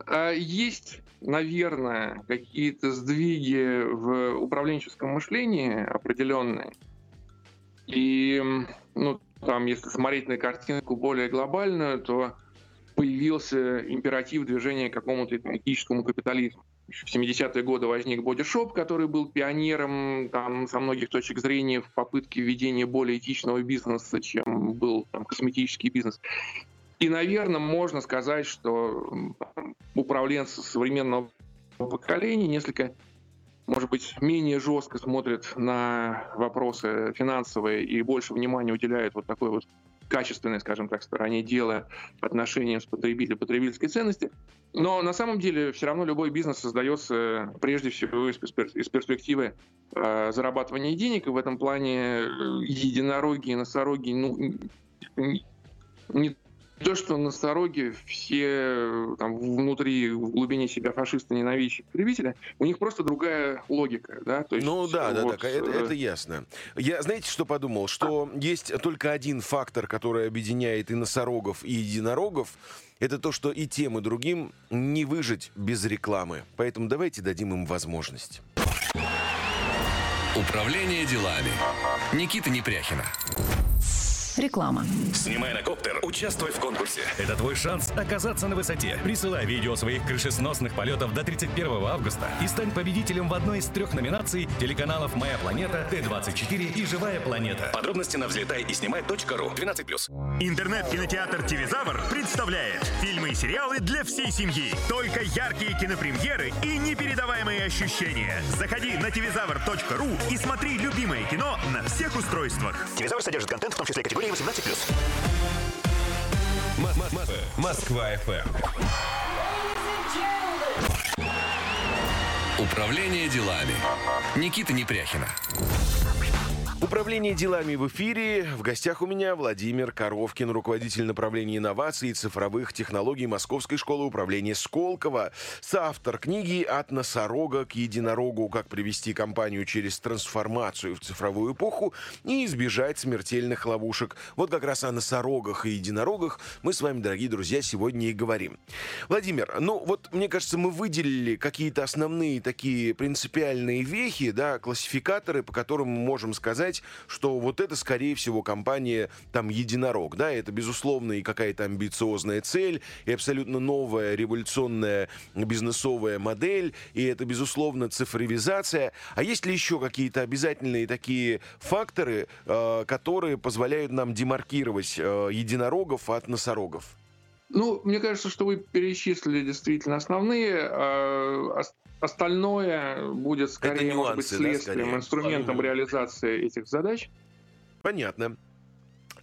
а есть наверное, какие-то сдвиги в управленческом мышлении определенные. И, ну, там, если смотреть на картинку более глобальную, то появился императив движения к какому-то экономическому капитализму. Еще в 70-е годы возник бодишоп, который был пионером там, со многих точек зрения в попытке введения более этичного бизнеса, чем был там, косметический бизнес. И, наверное, можно сказать, что управленцы современного поколения несколько, может быть, менее жестко смотрят на вопросы финансовые и больше внимания уделяют вот такой вот качественной, скажем так, стороне дела отношениям с потребителем, потребительской ценности. Но на самом деле все равно любой бизнес создается прежде всего из перспективы э, зарабатывания денег, и в этом плане э, единороги и носороги ну, не то, что на Сороге все там внутри, в глубине себя фашисты, ненавидящие потребителя, у них просто другая логика, да? То есть, ну да, вот, да, да, это, это ясно. Я, знаете, что подумал? Что а? есть только один фактор, который объединяет и носорогов, и единорогов, это то, что и тем, и другим не выжить без рекламы. Поэтому давайте дадим им возможность. Управление делами. Никита Непряхина. Реклама. Снимай на коптер, участвуй в конкурсе. Это твой шанс оказаться на высоте. Присылай видео своих крышесносных полетов до 31 августа и стань победителем в одной из трех номинаций телеканалов «Моя планета», Т-24 и «Живая планета». Подробности на взлетай и снимай.ру. 12+. Интернет-кинотеатр «Телезавр» представляет фильмы и сериалы для всей семьи. Только яркие кинопремьеры и непередаваемые ощущения. Заходи на телезавр.ру и смотри любимое кино на всех устройствах. Телезавр содержит контент, в том числе категории категории 18+. Москва FM. Управление делами. Никита Непряхина. Управление делами в эфире. В гостях у меня Владимир Коровкин, руководитель направления инноваций и цифровых технологий Московской школы управления Сколково, соавтор книги «От носорога к единорогу. Как привести компанию через трансформацию в цифровую эпоху и избежать смертельных ловушек». Вот как раз о носорогах и единорогах мы с вами, дорогие друзья, сегодня и говорим. Владимир, ну вот мне кажется, мы выделили какие-то основные такие принципиальные вехи, да, классификаторы, по которым мы можем сказать, сказать, что вот это, скорее всего, компания там единорог, да, это, безусловно, и какая-то амбициозная цель, и абсолютно новая революционная бизнесовая модель, и это, безусловно, цифровизация. А есть ли еще какие-то обязательные такие факторы, э, которые позволяют нам демаркировать э, единорогов от носорогов? Ну, мне кажется, что вы перечислили действительно основные. Остальное будет скорее, нюансы, может быть, следствием, да, инструментом реализации этих задач. Понятно.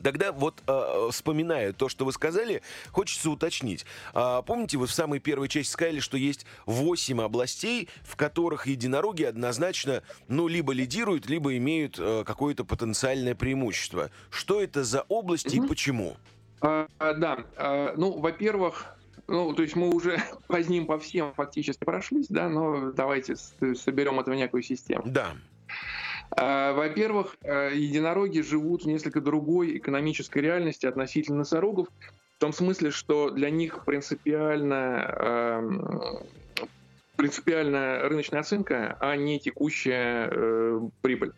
Тогда вот, э, вспоминая то, что вы сказали, хочется уточнить. Э, помните, вы в самой первой части сказали, что есть 8 областей, в которых единороги однозначно, ну, либо лидируют, либо имеют э, какое-то потенциальное преимущество. Что это за области угу. и почему? А, да, а, ну, во-первых, ну, то есть мы уже по ним по всем фактически прошлись, да, но давайте соберем это в некую систему. Да. А, во-первых, а, единороги живут в несколько другой экономической реальности относительно носорогов, в том смысле, что для них принципиально принципиальная рыночная оценка, а не текущая э, прибыль.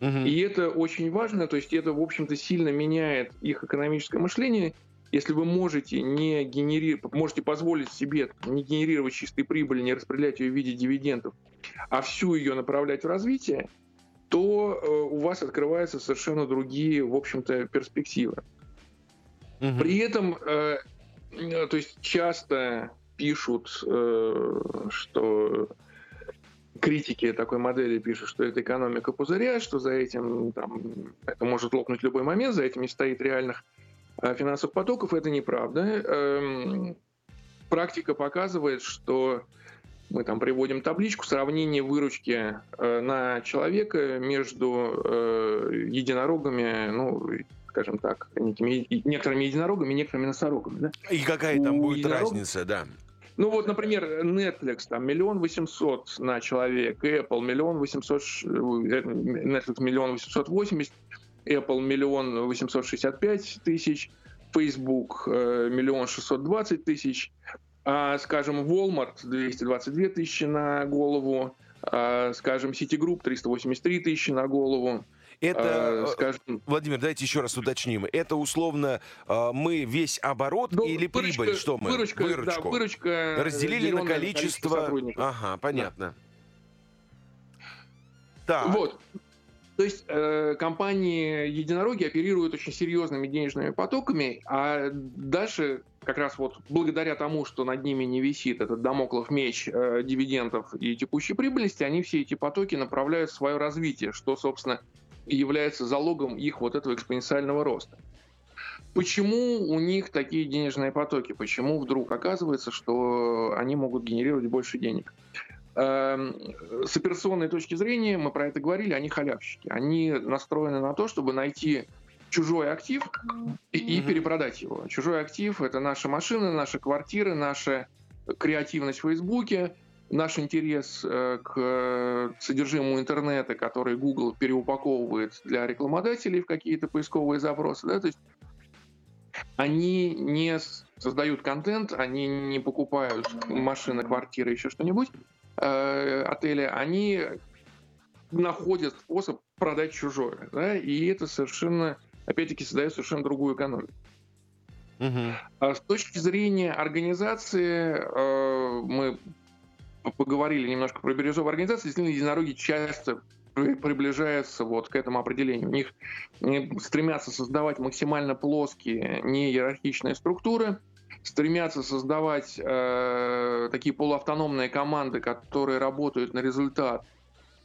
Угу. И это очень важно, то есть это, в общем-то, сильно меняет их экономическое мышление, Если вы можете не генерировать, можете позволить себе не генерировать чистой прибыли, не распределять ее в виде дивидендов, а всю ее направлять в развитие, то э, у вас открываются совершенно другие, в общем-то, перспективы. Угу. При этом, э, э, то есть часто пишут, э, что критики такой модели пишут, что это экономика пузыря, что за этим там, это может лопнуть любой момент, за этим не стоит реальных финансовых потоков. Это неправда. Э, практика показывает, что мы там приводим табличку сравнения выручки э, на человека между э, единорогами, ну, скажем так, некими, некоторыми единорогами, некоторыми носорогами. Да? И какая там У будет единорог... разница, да? Ну вот, например, Netflix, там, миллион восемьсот на человека, Apple, миллион восемьсот, э, Netflix, миллион восемьсот восемьдесят, Apple, миллион восемьсот шестьдесят пять тысяч, Facebook, миллион шестьсот двадцать тысяч, а, скажем, Walmart 222 тысячи на голову, а, скажем, Citigroup 383 тысячи на голову. Это, а, скажем... Владимир, давайте еще раз уточним. Это условно мы весь оборот ну, или выручка, прибыль? Что мы? Выручка, Выручку. Да, выручка Разделили на количество... количество ага, понятно. Да. Так. Вот. То есть э, компании единороги оперируют очень серьезными денежными потоками, а дальше как раз вот благодаря тому, что над ними не висит этот домоклов меч э, дивидендов и текущей прибыльности, они все эти потоки направляют в свое развитие, что, собственно, является залогом их вот этого экспоненциального роста. Почему у них такие денежные потоки? Почему вдруг оказывается, что они могут генерировать больше денег? Эм, с операционной точки зрения, мы про это говорили, они халявщики. Они настроены на то, чтобы найти чужой актив и, и перепродать его. Чужой актив — это наша машина, наши квартиры, наша креативность в Фейсбуке, наш интерес э, к содержимому интернета, который Google переупаковывает для рекламодателей в какие-то поисковые запросы. Да? То есть они не создают контент, они не покупают машины, квартиры, еще что-нибудь, э, они находят способ продать чужое. Да? И это совершенно, опять-таки, создает совершенно другую экономику. Угу. А с точки зрения организации, э, мы поговорили немножко про бирюзовые организации, действительно, единороги часто приближаются вот к этому определению. У них стремятся создавать максимально плоские, не иерархичные структуры, стремятся создавать э, такие полуавтономные команды, которые работают на результат,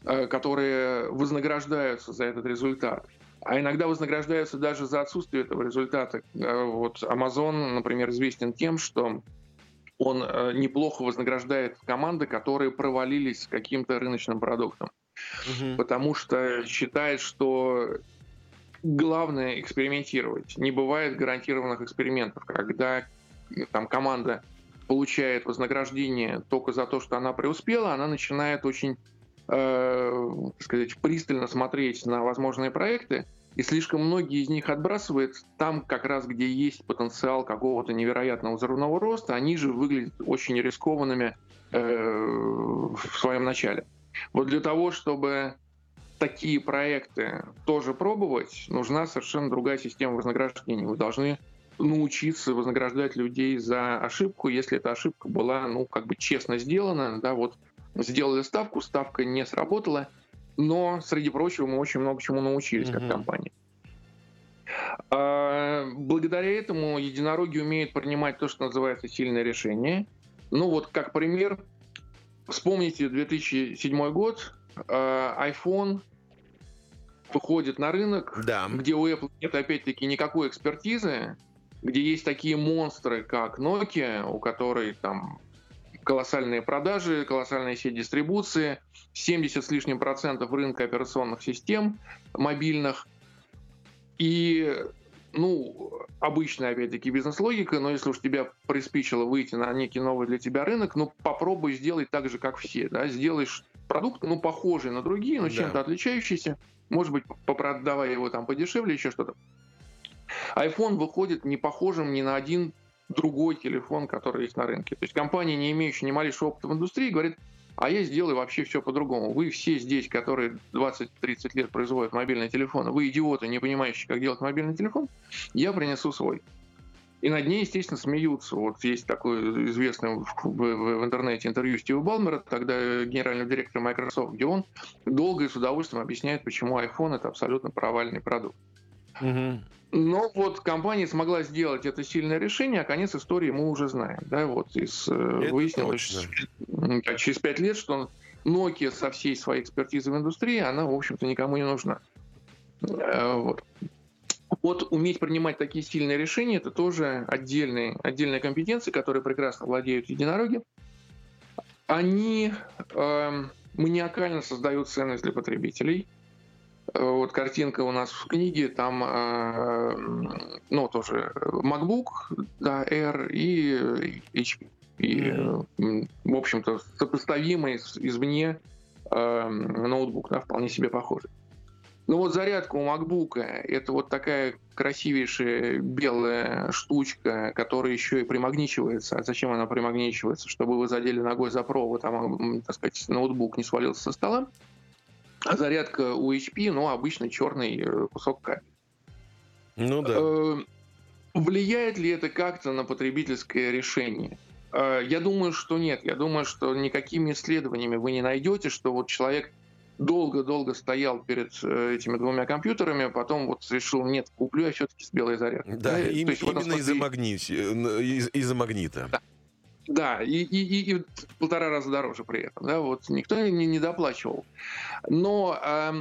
э, которые вознаграждаются за этот результат. А иногда вознаграждаются даже за отсутствие этого результата. Э, вот Amazon, например, известен тем, что он э, неплохо вознаграждает команды, которые провалились с каким-то рыночным продуктом. Угу. Потому что считает, что главное экспериментировать. Не бывает гарантированных экспериментов, когда там команда получает вознаграждение только за то, что она преуспела, она начинает очень, э, сказать, пристально смотреть на возможные проекты, и слишком многие из них отбрасывает там, как раз где есть потенциал какого-то невероятного взрывного роста, они же выглядят очень рискованными э, в своем начале. Вот для того, чтобы такие проекты тоже пробовать, нужна совершенно другая система вознаграждения. Вы должны научиться вознаграждать людей за ошибку, если эта ошибка была, ну, как бы честно сделана, да, вот сделали ставку, ставка не сработала, но, среди прочего, мы очень много чему научились mm-hmm. как компания. А, благодаря этому единороги умеют принимать то, что называется сильное решение. Ну вот, как пример, вспомните 2007 год, а, iPhone выходит на рынок, да. где у Apple нет опять-таки никакой экспертизы, где есть такие монстры, как Nokia, у которой там колоссальные продажи, колоссальная сеть дистрибуции, 70 с лишним процентов рынка операционных систем мобильных. И, ну, обычная, опять-таки, бизнес-логика, но если уж тебя приспичило выйти на некий новый для тебя рынок, ну, попробуй сделать так же, как все, да, сделаешь продукт, ну, похожий на другие, но да. чем-то отличающийся, может быть, попродавая его там подешевле, еще что-то iPhone выходит не похожим ни на один другой телефон, который есть на рынке. То есть компания, не имеющая ни малейшего опыта в индустрии, говорит, а я сделаю вообще все по-другому. Вы все здесь, которые 20-30 лет производят мобильные телефоны, вы идиоты, не понимающие, как делать мобильный телефон, я принесу свой. И над ней, естественно, смеются. Вот есть такое известное в, в, в интернете интервью Стива Балмера, тогда генерального директора Microsoft, где он долго и с удовольствием объясняет, почему iPhone это абсолютно провальный продукт. Угу. Но вот компания смогла сделать это сильное решение, а конец истории мы уже знаем. Да, вот из, э, это выяснилось точно. через пять лет, что Nokia со всей своей экспертизой в индустрии, она, в общем-то, никому не нужна. Э, вот. Вот уметь принимать такие сильные решения, это тоже отдельные, отдельная компетенция, которой прекрасно владеют единороги. Они э, маниакально создают ценность для потребителей. Э, вот картинка у нас в книге, там, э, ну, тоже MacBook, да, Air и HP. И, э, в общем-то, сопоставимый извне э, ноутбук, да, вполне себе похожий. Ну вот зарядка у MacBook это вот такая красивейшая белая штучка, которая еще и примагничивается. А зачем она примагничивается? Чтобы вы задели ногой за провод, а, так сказать, ноутбук не свалился со стола. А зарядка у HP, ну, обычный черный э, кусок кабеля. Ну да. Э, влияет ли это как-то на потребительское решение? Э, я думаю, что нет. Я думаю, что никакими исследованиями вы не найдете, что вот человек долго-долго стоял перед этими двумя компьютерами, а потом вот решил, нет, куплю я все-таки с белой зарядкой. Да, да им, именно из-за, магнит, из- из магнита. Да. Да, и, и, и, полтора раза дороже при этом. Да, вот никто не, не доплачивал. Но э,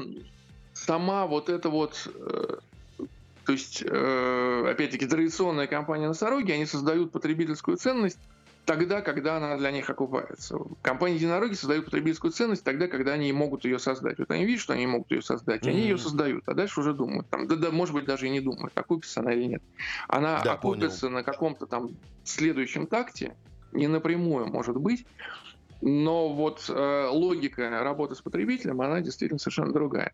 сама вот эта вот э, то есть, э, опять-таки, традиционная компания носороги, они создают потребительскую ценность тогда, когда она для них окупается. Компании единороги создают потребительскую ценность тогда, когда они могут ее создать. Вот они видят, что они могут ее создать, mm-hmm. они ее создают, а дальше уже думают. Там, да, да, может быть, даже и не думают, окупится она или нет. Она да, окупится понял. на каком-то там следующем такте, не напрямую, может быть, но вот э, логика работы с потребителем, она действительно совершенно другая.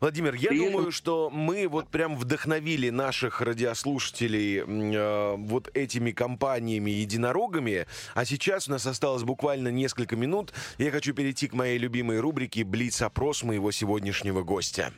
Владимир, я При думаю, этом... что мы вот прям вдохновили наших радиослушателей э, вот этими компаниями-единорогами, а сейчас у нас осталось буквально несколько минут. Я хочу перейти к моей любимой рубрике «Блиц-опрос» моего сегодняшнего гостя.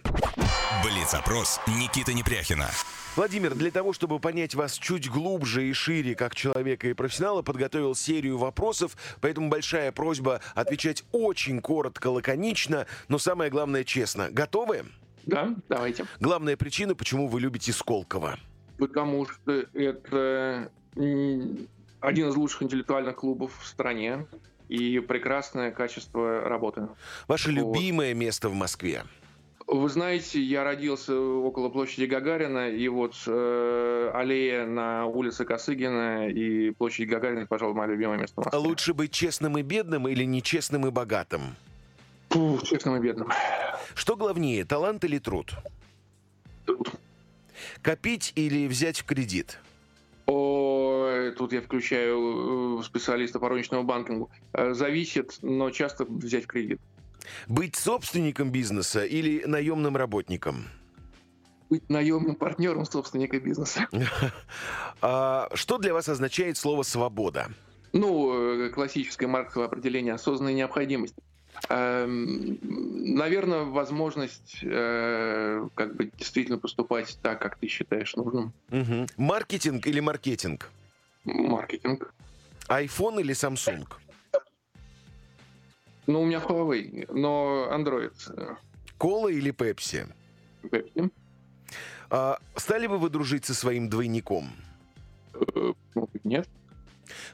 Блиц-опрос Никита Непряхина. Владимир, для того, чтобы понять вас чуть глубже и шире как человека и профессионала, подготовил серию вопросов, поэтому большая просьба отвечать очень коротко, лаконично, но самое главное честно. Готовы? Да, давайте. Главная причина, почему вы любите Сколково? Потому что это один из лучших интеллектуальных клубов в стране и прекрасное качество работы. Ваше вот. любимое место в Москве? Вы знаете, я родился около площади Гагарина, и вот э, аллея на улице Косыгина и площадь Гагарина, пожалуй, мое любимое место Москве. Лучше быть честным и бедным или нечестным и богатым? Фу, честным и бедным. Что главнее, талант или труд? Труд. Копить или взять в кредит? О, тут я включаю э, специалиста по розничному банкингу. Э, зависит, но часто взять в кредит. Быть собственником бизнеса или наемным работником? Быть наемным партнером собственника бизнеса. А что для вас означает слово «свобода»? Ну, э, классическое марксовое определение осознанной необходимости. Эм, наверное, возможность э, как бы действительно поступать так, как ты считаешь нужным. Угу. Маркетинг или маркетинг? Маркетинг. iPhone или Samsung? Ну, у меня Huawei, но Android. Кола или Пепси? Пепси. А, стали бы вы дружить со своим двойником? Э, нет.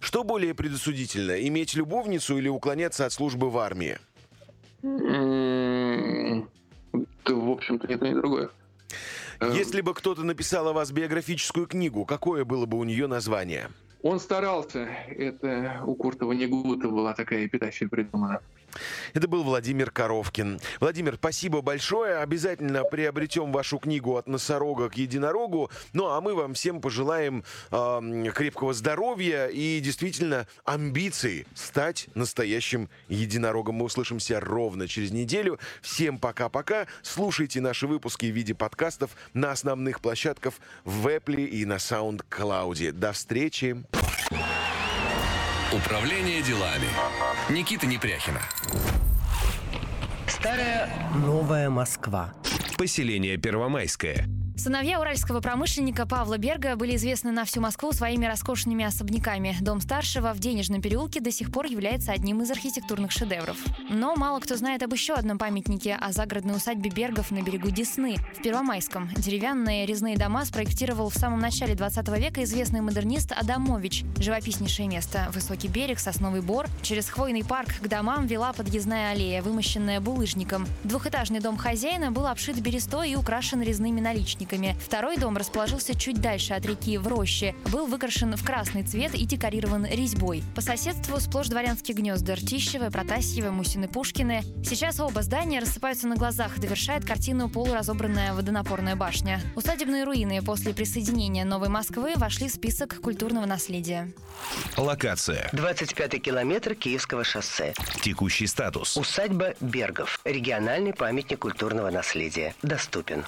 Что более предосудительно, иметь любовницу или уклоняться от службы в армии? М-м-м, в общем-то, ни то, ни другое. Э, Если бы кто-то написал о вас биографическую книгу, какое было бы у нее название? Он старался. Это у Куртова Негута была такая эпитафия придумана. Это был Владимир Коровкин. Владимир, спасибо большое. Обязательно приобретем вашу книгу «От носорога к единорогу». Ну, а мы вам всем пожелаем э, крепкого здоровья и действительно амбиций стать настоящим единорогом. Мы услышимся ровно через неделю. Всем пока-пока. Слушайте наши выпуски в виде подкастов на основных площадках в Apple и на SoundCloud. До встречи. Управление делами. Никита Непряхина. Старая новая Москва. Поселение Первомайское. Сыновья уральского промышленника Павла Берга были известны на всю Москву своими роскошными особняками. Дом старшего в Денежном переулке до сих пор является одним из архитектурных шедевров. Но мало кто знает об еще одном памятнике о загородной усадьбе Бергов на берегу Десны, в Первомайском. Деревянные резные дома спроектировал в самом начале 20 века известный модернист Адамович. Живописнейшее место. Высокий берег, сосновый бор. Через хвойный парк к домам вела подъездная аллея, вымощенная булыжником. Двухэтажный дом хозяина был обшит берестой и украшен резными наличниками наличниками. Второй дом расположился чуть дальше от реки в роще. Был выкрашен в красный цвет и декорирован резьбой. По соседству сплошь дворянские гнезда Ртищево, Протасьево, Мусины, Пушкины. Сейчас оба здания рассыпаются на глазах, довершает картину полуразобранная водонапорная башня. Усадебные руины после присоединения Новой Москвы вошли в список культурного наследия. Локация. 25 километр Киевского шоссе. Текущий статус. Усадьба Бергов. Региональный памятник культурного наследия. Доступен.